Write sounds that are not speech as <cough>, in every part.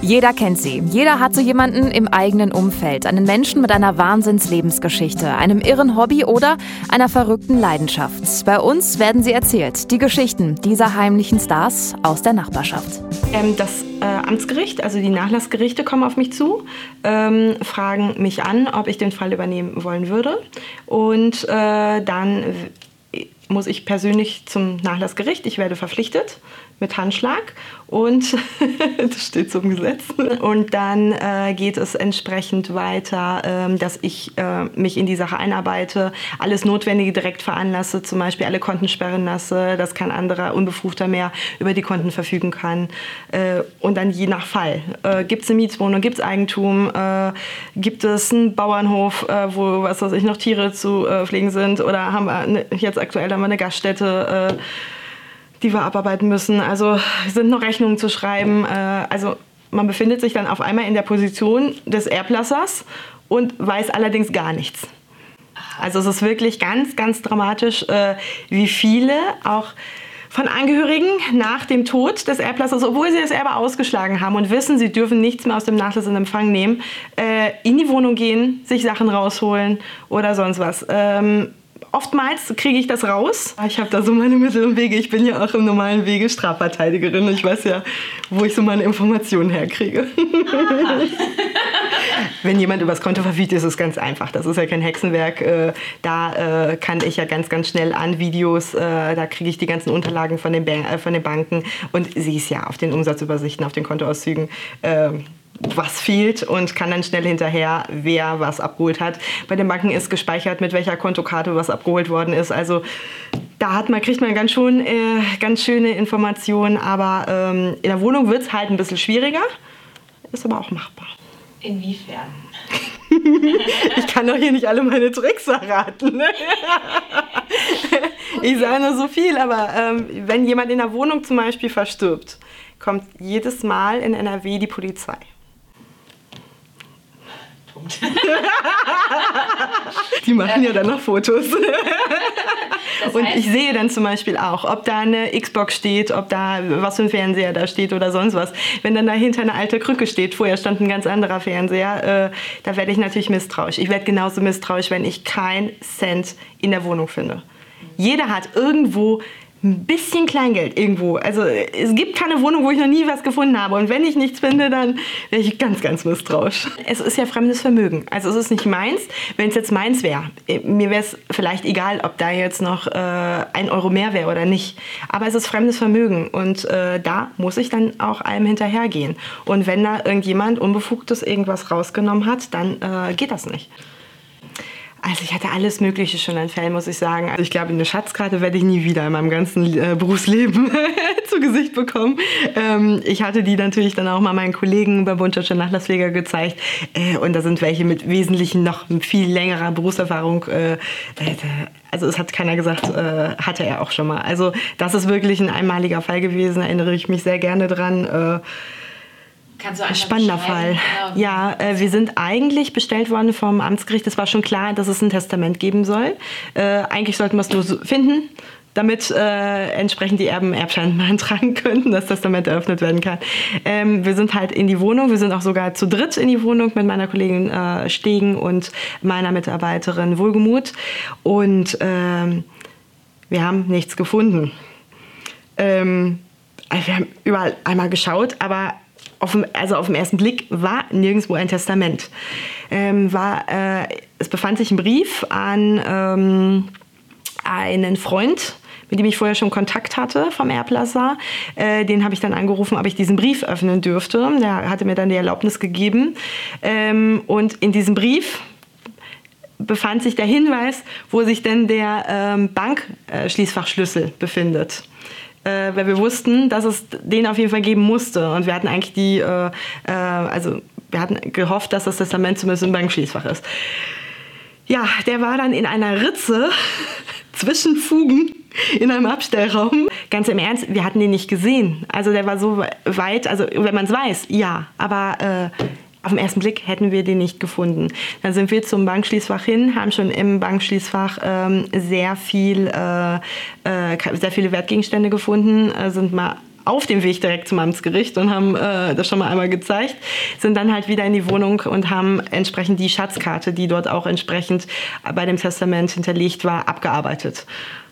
Jeder kennt sie. Jeder hat so jemanden im eigenen Umfeld. Einen Menschen mit einer Wahnsinnslebensgeschichte, einem irren Hobby oder einer verrückten Leidenschaft. Bei uns werden sie erzählt. Die Geschichten dieser heimlichen Stars aus der Nachbarschaft. Ähm, das äh, Amtsgericht, also die Nachlassgerichte kommen auf mich zu, ähm, fragen mich an, ob ich den Fall übernehmen wollen würde. Und äh, dann muss ich persönlich zum Nachlassgericht. Ich werde verpflichtet mit Handschlag und <laughs> das steht zum Gesetz. Und dann äh, geht es entsprechend weiter, ähm, dass ich äh, mich in die Sache einarbeite, alles Notwendige direkt veranlasse, zum Beispiel alle Konten sperren lasse, dass kein anderer Unbefugter mehr über die Konten verfügen kann. Äh, und dann je nach Fall. Äh, gibt es eine Mietswohnung, gibt es Eigentum, äh, gibt es einen Bauernhof, äh, wo was weiß ich, noch Tiere zu pflegen sind oder haben wir ne, jetzt aktuell haben wir eine Gaststätte die wir abarbeiten müssen. Also sind noch Rechnungen zu schreiben. Äh, also man befindet sich dann auf einmal in der Position des Erblassers und weiß allerdings gar nichts. Also es ist wirklich ganz, ganz dramatisch, äh, wie viele auch von Angehörigen nach dem Tod des Erblassers, obwohl sie das Erbe ausgeschlagen haben und wissen, sie dürfen nichts mehr aus dem Nachlass in Empfang nehmen, äh, in die Wohnung gehen, sich Sachen rausholen oder sonst was. Oftmals kriege ich das raus. Ich habe da so meine Mittel und Wege. Ich bin ja auch im normalen Wege Strafverteidigerin. Ich weiß ja, wo ich so meine Informationen herkriege. <laughs> Wenn jemand übers Konto verfügt, ist es ganz einfach. Das ist ja kein Hexenwerk. Äh, da äh, kann ich ja ganz, ganz schnell an Videos, äh, da kriege ich die ganzen Unterlagen von den, von den Banken und sehe es ja auf den Umsatzübersichten, auf den Kontoauszügen ähm, was fehlt und kann dann schnell hinterher, wer was abgeholt hat. Bei den Banken ist gespeichert, mit welcher Kontokarte was abgeholt worden ist. Also da hat man, kriegt man ganz, schon, äh, ganz schöne Informationen, aber ähm, in der Wohnung wird es halt ein bisschen schwieriger, ist aber auch machbar. Inwiefern? <laughs> ich kann doch hier nicht alle meine Tricks verraten. Ne? <laughs> Ich sage nur so viel, aber ähm, wenn jemand in der Wohnung zum Beispiel verstirbt, kommt jedes Mal in NRW die Polizei. Punkt. <laughs> Die machen ja dann noch Fotos. <laughs> Und ich sehe dann zum Beispiel auch, ob da eine Xbox steht, ob da was für ein Fernseher da steht oder sonst was. Wenn dann dahinter eine alte Krücke steht, vorher stand ein ganz anderer Fernseher, äh, da werde ich natürlich misstrauisch. Ich werde genauso misstrauisch, wenn ich keinen Cent in der Wohnung finde. Jeder hat irgendwo ein bisschen Kleingeld irgendwo. Also es gibt keine Wohnung, wo ich noch nie was gefunden habe. Und wenn ich nichts finde, dann wäre ich ganz, ganz misstrauisch. Es ist ja fremdes Vermögen. Also es ist nicht meins. Wenn es jetzt meins wäre, äh, mir wäre es vielleicht egal, ob da jetzt noch äh, ein Euro mehr wäre oder nicht. Aber es ist fremdes Vermögen und äh, da muss ich dann auch einem hinterhergehen. Und wenn da irgendjemand Unbefugtes irgendwas rausgenommen hat, dann äh, geht das nicht. Also ich hatte alles Mögliche schon an Fällen, muss ich sagen. Also ich glaube, eine Schatzkarte werde ich nie wieder in meinem ganzen äh, Berufsleben <laughs> zu Gesicht bekommen. Ähm, ich hatte die natürlich dann auch mal meinen Kollegen beim Bund Deutscher Nachlasspfleger gezeigt. Äh, und da sind welche mit wesentlichen, noch viel längerer Berufserfahrung. Äh, also es hat keiner gesagt, äh, hatte er auch schon mal. Also das ist wirklich ein einmaliger Fall gewesen, erinnere ich mich sehr gerne dran. Kannst du ein Spannender Fall. Genau. Ja, äh, wir sind eigentlich bestellt worden vom Amtsgericht. Es war schon klar, dass es ein Testament geben soll. Äh, eigentlich sollten wir es nur so finden, damit äh, entsprechend die Erben Erbschein <laughs> beantragen könnten, dass das Testament eröffnet werden kann. Ähm, wir sind halt in die Wohnung. Wir sind auch sogar zu dritt in die Wohnung mit meiner Kollegin äh, Stegen und meiner Mitarbeiterin Wohlgemut. Und ähm, wir haben nichts gefunden. Ähm, also wir haben überall einmal geschaut, aber auf dem, also auf den ersten Blick war nirgendwo ein Testament. Ähm, war, äh, es befand sich ein Brief an ähm, einen Freund, mit dem ich vorher schon Kontakt hatte vom Erblasser. Äh, den habe ich dann angerufen, ob ich diesen Brief öffnen dürfte. Der hatte mir dann die Erlaubnis gegeben. Ähm, und in diesem Brief befand sich der Hinweis, wo sich denn der ähm, Bankschließfachschlüssel befindet äh, weil wir wussten, dass es den auf jeden Fall geben musste. Und wir hatten eigentlich die, äh, äh, also wir hatten gehofft, dass das Testament zumindest im Bankschließfach ist. Ja, der war dann in einer Ritze <laughs> zwischen Fugen in einem Abstellraum. Ganz im Ernst, wir hatten den nicht gesehen. Also der war so weit, also wenn man es weiß, ja, aber äh, auf den ersten Blick hätten wir den nicht gefunden. Dann sind wir zum Bankschließfach hin, haben schon im Bankschließfach ähm, sehr, viel, äh, äh, sehr viele Wertgegenstände gefunden, äh, sind mal auf dem Weg direkt zum Amtsgericht und haben äh, das schon mal einmal gezeigt, sind dann halt wieder in die Wohnung und haben entsprechend die Schatzkarte, die dort auch entsprechend bei dem Testament hinterlegt war, abgearbeitet.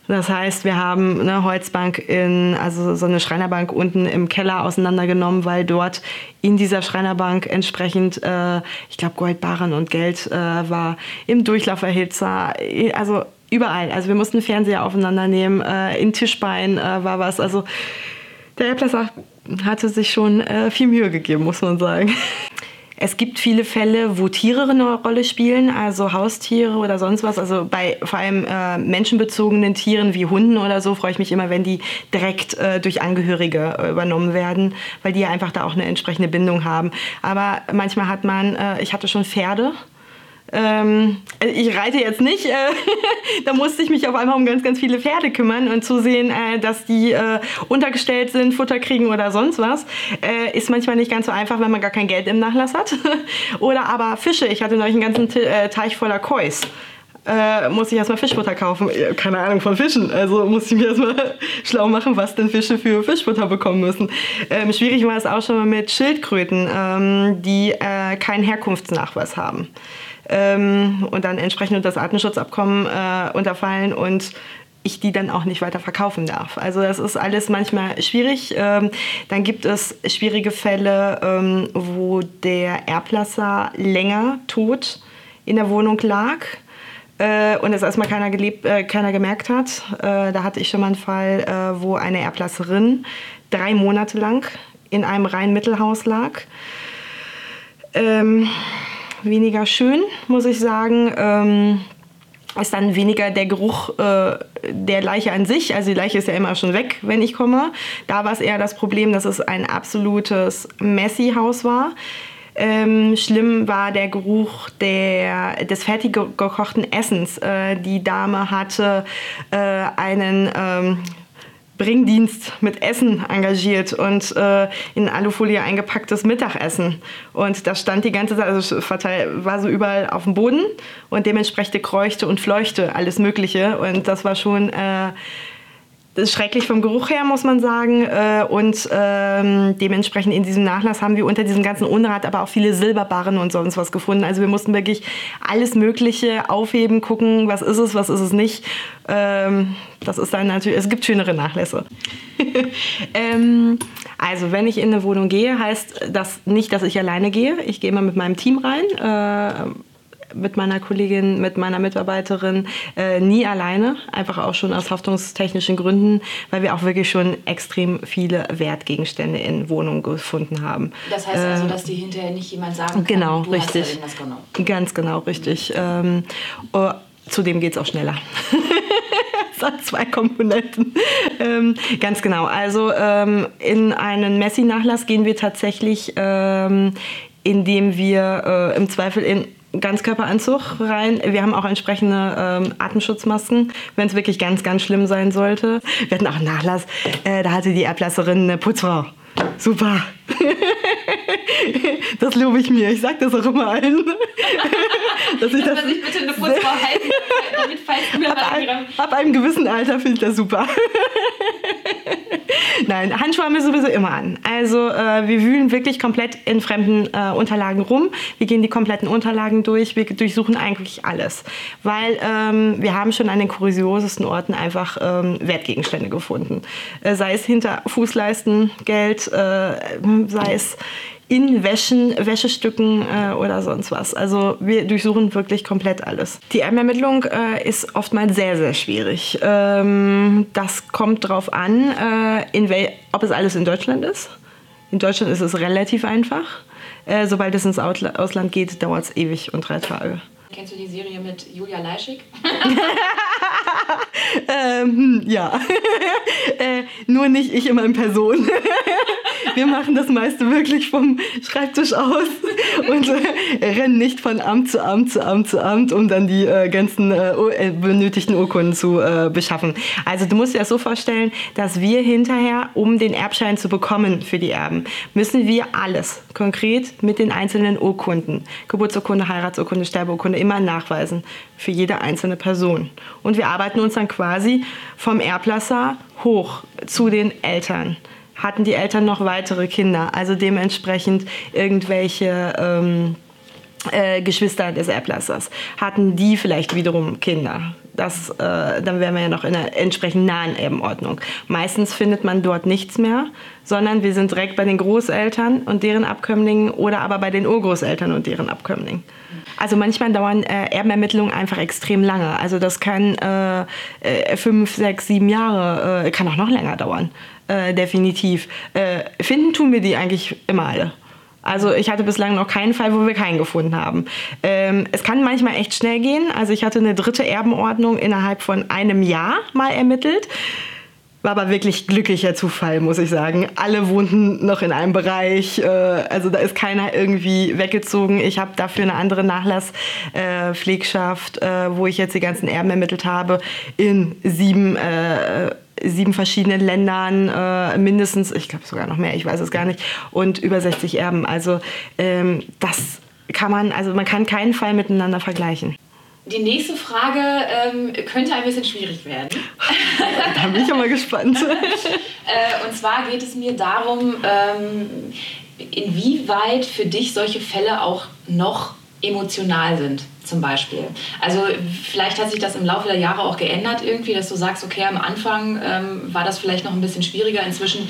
Das heißt, wir haben eine Holzbank in, also so eine Schreinerbank unten im Keller auseinandergenommen, weil dort in dieser Schreinerbank entsprechend, äh, ich glaube, Goldbarren und Geld äh, war, im Durchlauferhitzer, also überall. Also wir mussten Fernseher aufeinandernehmen, äh, in Tischbein äh, war was. Also der Airplasser hatte sich schon äh, viel Mühe gegeben, muss man sagen. Es gibt viele Fälle, wo Tiere eine Rolle spielen, also Haustiere oder sonst was. Also bei vor allem äh, menschenbezogenen Tieren wie Hunden oder so freue ich mich immer, wenn die direkt äh, durch Angehörige äh, übernommen werden, weil die einfach da auch eine entsprechende Bindung haben. Aber manchmal hat man, äh, ich hatte schon Pferde ähm, ich reite jetzt nicht, äh, <laughs> da musste ich mich auf einmal um ganz, ganz viele Pferde kümmern und zu sehen, äh, dass die äh, untergestellt sind, Futter kriegen oder sonst was, äh, ist manchmal nicht ganz so einfach, wenn man gar kein Geld im Nachlass hat. <laughs> oder aber Fische, ich hatte neulich einen ganzen äh, Teich voller Kois. Äh, muss ich erstmal Fischfutter kaufen. Keine Ahnung von Fischen. Also muss ich mir erstmal <laughs> schlau machen, was denn Fische für Fischfutter bekommen müssen. Ähm, schwierig war es auch schon mal mit Schildkröten, ähm, die keinen Herkunftsnachweis haben ähm, und dann entsprechend unter das Artenschutzabkommen äh, unterfallen und ich die dann auch nicht weiter verkaufen darf. Also das ist alles manchmal schwierig. Ähm, dann gibt es schwierige Fälle, ähm, wo der Erblasser länger tot in der Wohnung lag äh, und es erstmal keiner, gelebt, äh, keiner gemerkt hat. Äh, da hatte ich schon mal einen Fall, äh, wo eine Erblasserin drei Monate lang in einem reinen Mittelhaus lag. Ähm, weniger schön, muss ich sagen. Ähm, ist dann weniger der Geruch äh, der Leiche an sich. Also die Leiche ist ja immer schon weg, wenn ich komme. Da war es eher das Problem, dass es ein absolutes Messi-Haus war. Ähm, schlimm war der Geruch der, des fertig gekochten Essens. Äh, die Dame hatte äh, einen ähm, Bringdienst mit Essen engagiert und äh, in Alufolie eingepacktes Mittagessen. Und das stand die ganze Zeit, also verteil, war so überall auf dem Boden und dementsprechend kreuchte und fleuchte alles Mögliche. Und das war schon äh, das ist schrecklich vom Geruch her, muss man sagen. Äh, und ähm, dementsprechend in diesem Nachlass haben wir unter diesem ganzen Unrat aber auch viele Silberbarren und sonst was gefunden. Also wir mussten wirklich alles Mögliche aufheben, gucken, was ist es, was ist es nicht. Ähm, das ist dann natürlich, es gibt schönere Nachlässe. <laughs> ähm, also wenn ich in eine Wohnung gehe, heißt das nicht, dass ich alleine gehe. Ich gehe immer mit meinem Team rein. Äh, mit meiner Kollegin, mit meiner Mitarbeiterin äh, nie alleine, einfach auch schon aus haftungstechnischen Gründen, weil wir auch wirklich schon extrem viele Wertgegenstände in Wohnungen gefunden haben. Das heißt also, äh, dass die hinterher nicht jemand sagen kann, genau, du richtig. hast irgendwas genommen. Ganz genau, richtig. Ähm, oh, zudem geht es auch schneller. <laughs> es hat zwei Komponenten. Ähm, ganz genau. Also ähm, in einen Messi-Nachlass gehen wir tatsächlich, ähm, indem wir äh, im Zweifel in Ganzkörperanzug rein. Wir haben auch entsprechende ähm, Atemschutzmasken, wenn es wirklich ganz, ganz schlimm sein sollte. Wir hatten auch einen Nachlass. Äh, da hatte die Erblasserin eine Putzfrau. Super. das lobe ich mir. Ich sage das auch immer allen. dass ich das sich bitte eine Putzfrau halten, damit falls mir ab, ein, ab einem gewissen Alter finde ich das super. Nein, Handschuhe haben wir sowieso immer an. Also äh, wir wühlen wirklich komplett in fremden äh, Unterlagen rum. Wir gehen die kompletten Unterlagen durch. Wir durchsuchen eigentlich alles. Weil ähm, wir haben schon an den kuriosesten Orten einfach ähm, Wertgegenstände gefunden. Äh, sei es hinter Fußleisten, Geld, äh, sei es in Wäschen, Wäschestücken äh, oder sonst was. Also wir durchsuchen wirklich komplett alles. Die Ermermittlung äh, ist oftmals sehr, sehr schwierig. Ähm, das kommt darauf an, äh, ob es alles in Deutschland ist. In Deutschland ist es relativ einfach. Äh, sobald es ins Ausland geht, dauert es ewig und drei Tage. Kennst du die Serie mit Julia Leischig? <laughs> ähm, ja. <laughs> äh, nur nicht ich immer in Person. <laughs> Wir machen das meiste wirklich vom Schreibtisch aus und äh, rennen nicht von Amt zu Amt zu Amt zu Amt, um dann die äh, ganzen äh, äh, benötigten Urkunden zu äh, beschaffen. Also du musst dir das so vorstellen, dass wir hinterher, um den Erbschein zu bekommen für die Erben, müssen wir alles konkret mit den einzelnen Urkunden, Geburtsurkunde, Heiratsurkunde, Sterbeurkunde, immer nachweisen für jede einzelne Person. Und wir arbeiten uns dann quasi vom Erblasser hoch zu den Eltern hatten die Eltern noch weitere Kinder, also dementsprechend irgendwelche ähm, äh, Geschwister des Erblassers, hatten die vielleicht wiederum Kinder. Das, äh, dann wären wir ja noch in einer entsprechend nahen Erbenordnung. Meistens findet man dort nichts mehr, sondern wir sind direkt bei den Großeltern und deren Abkömmlingen oder aber bei den Urgroßeltern und deren Abkömmlingen. Also manchmal dauern äh, Erbenermittlungen einfach extrem lange. Also das kann äh, äh, fünf, sechs, sieben Jahre, äh, kann auch noch länger dauern. Äh, definitiv. Äh, finden tun wir die eigentlich immer alle. Also ich hatte bislang noch keinen Fall, wo wir keinen gefunden haben. Ähm, es kann manchmal echt schnell gehen. Also ich hatte eine dritte Erbenordnung innerhalb von einem Jahr mal ermittelt. War aber wirklich glücklicher Zufall, muss ich sagen. Alle wohnten noch in einem Bereich, äh, also da ist keiner irgendwie weggezogen. Ich habe dafür eine andere Nachlasspflegschaft, äh, äh, wo ich jetzt die ganzen Erben ermittelt habe, in sieben äh, sieben verschiedenen Ländern, äh, mindestens, ich glaube sogar noch mehr, ich weiß es gar nicht, und über 60 Erben. Also ähm, das kann man, also man kann keinen Fall miteinander vergleichen. Die nächste Frage ähm, könnte ein bisschen schwierig werden. da bin ich aber gespannt. <laughs> äh, und zwar geht es mir darum, ähm, inwieweit für dich solche Fälle auch noch emotional sind, zum Beispiel. Also vielleicht hat sich das im Laufe der Jahre auch geändert irgendwie, dass du sagst, okay, am Anfang ähm, war das vielleicht noch ein bisschen schwieriger, inzwischen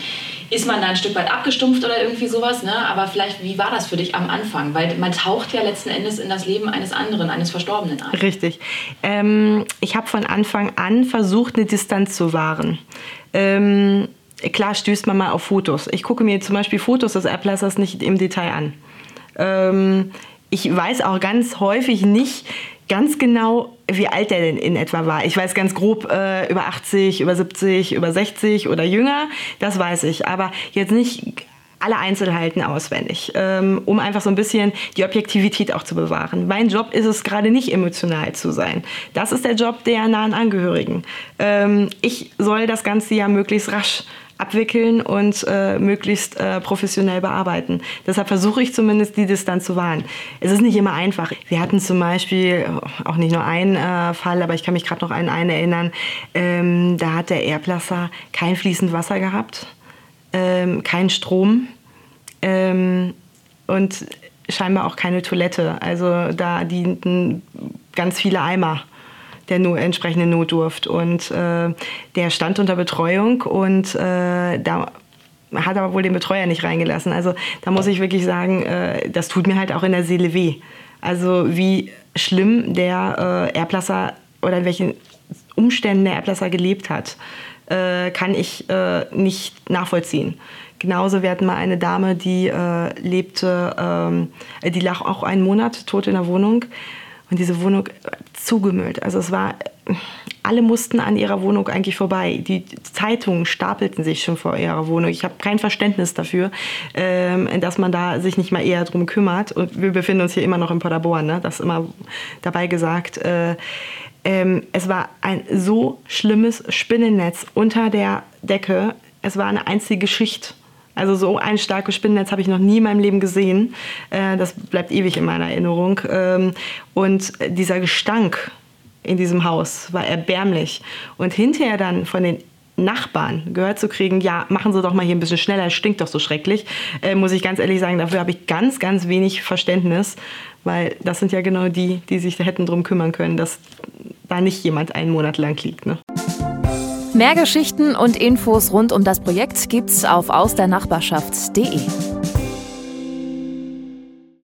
ist man da ein Stück weit abgestumpft oder irgendwie sowas, ne? aber vielleicht, wie war das für dich am Anfang? Weil man taucht ja letzten Endes in das Leben eines anderen, eines Verstorbenen ein. Richtig. Ähm, ich habe von Anfang an versucht, eine Distanz zu wahren. Ähm, klar stößt man mal auf Fotos. Ich gucke mir zum Beispiel Fotos des Ablassers nicht im Detail an. Ich weiß auch ganz häufig nicht ganz genau, wie alt der denn in etwa war. Ich weiß ganz grob äh, über 80, über 70, über 60 oder jünger. Das weiß ich. Aber jetzt nicht alle Einzelheiten auswendig, ähm, um einfach so ein bisschen die Objektivität auch zu bewahren. Mein Job ist es gerade nicht emotional zu sein. Das ist der Job der nahen Angehörigen. Ähm, ich soll das Ganze ja möglichst rasch abwickeln und äh, möglichst äh, professionell bearbeiten. Deshalb versuche ich zumindest die Distanz zu wahren. Es ist nicht immer einfach. Wir hatten zum Beispiel auch nicht nur einen äh, Fall, aber ich kann mich gerade noch an einen erinnern. Ähm, da hat der Erblasser kein fließend Wasser gehabt, ähm, keinen Strom ähm, und scheinbar auch keine Toilette. Also da dienten ganz viele Eimer der no entsprechende Notdurft. Und äh, der stand unter Betreuung und äh, da hat aber wohl den Betreuer nicht reingelassen. Also da muss ich wirklich sagen, äh, das tut mir halt auch in der Seele weh. Also wie schlimm der äh, Erblasser oder in welchen Umständen der Erblasser gelebt hat, äh, kann ich äh, nicht nachvollziehen. Genauso, wir hatten mal eine Dame, die äh, lebte, ähm, die lag auch einen Monat tot in der Wohnung und diese Wohnung zugemüllt. Also es war, alle mussten an ihrer Wohnung eigentlich vorbei. Die Zeitungen stapelten sich schon vor ihrer Wohnung. Ich habe kein Verständnis dafür, ähm, dass man da sich nicht mal eher drum kümmert. Und wir befinden uns hier immer noch in Paderborn, ne? das immer dabei gesagt. Äh, ähm, es war ein so schlimmes Spinnennetz unter der Decke. Es war eine einzige Schicht. Also so ein starkes Spinnennetz habe ich noch nie in meinem Leben gesehen. Äh, das bleibt ewig in meiner Erinnerung. Ähm, und dieser Gestank in diesem Haus war erbärmlich. Und hinterher dann von den Nachbarn gehört zu kriegen, ja, machen Sie doch mal hier ein bisschen schneller, es stinkt doch so schrecklich, äh, muss ich ganz ehrlich sagen, dafür habe ich ganz, ganz wenig Verständnis, weil das sind ja genau die, die sich da hätten drum kümmern können, dass da nicht jemand einen Monat lang liegt. Ne? Mehr Geschichten und Infos rund um das Projekt gibt's auf ausdernachbarschaft.de.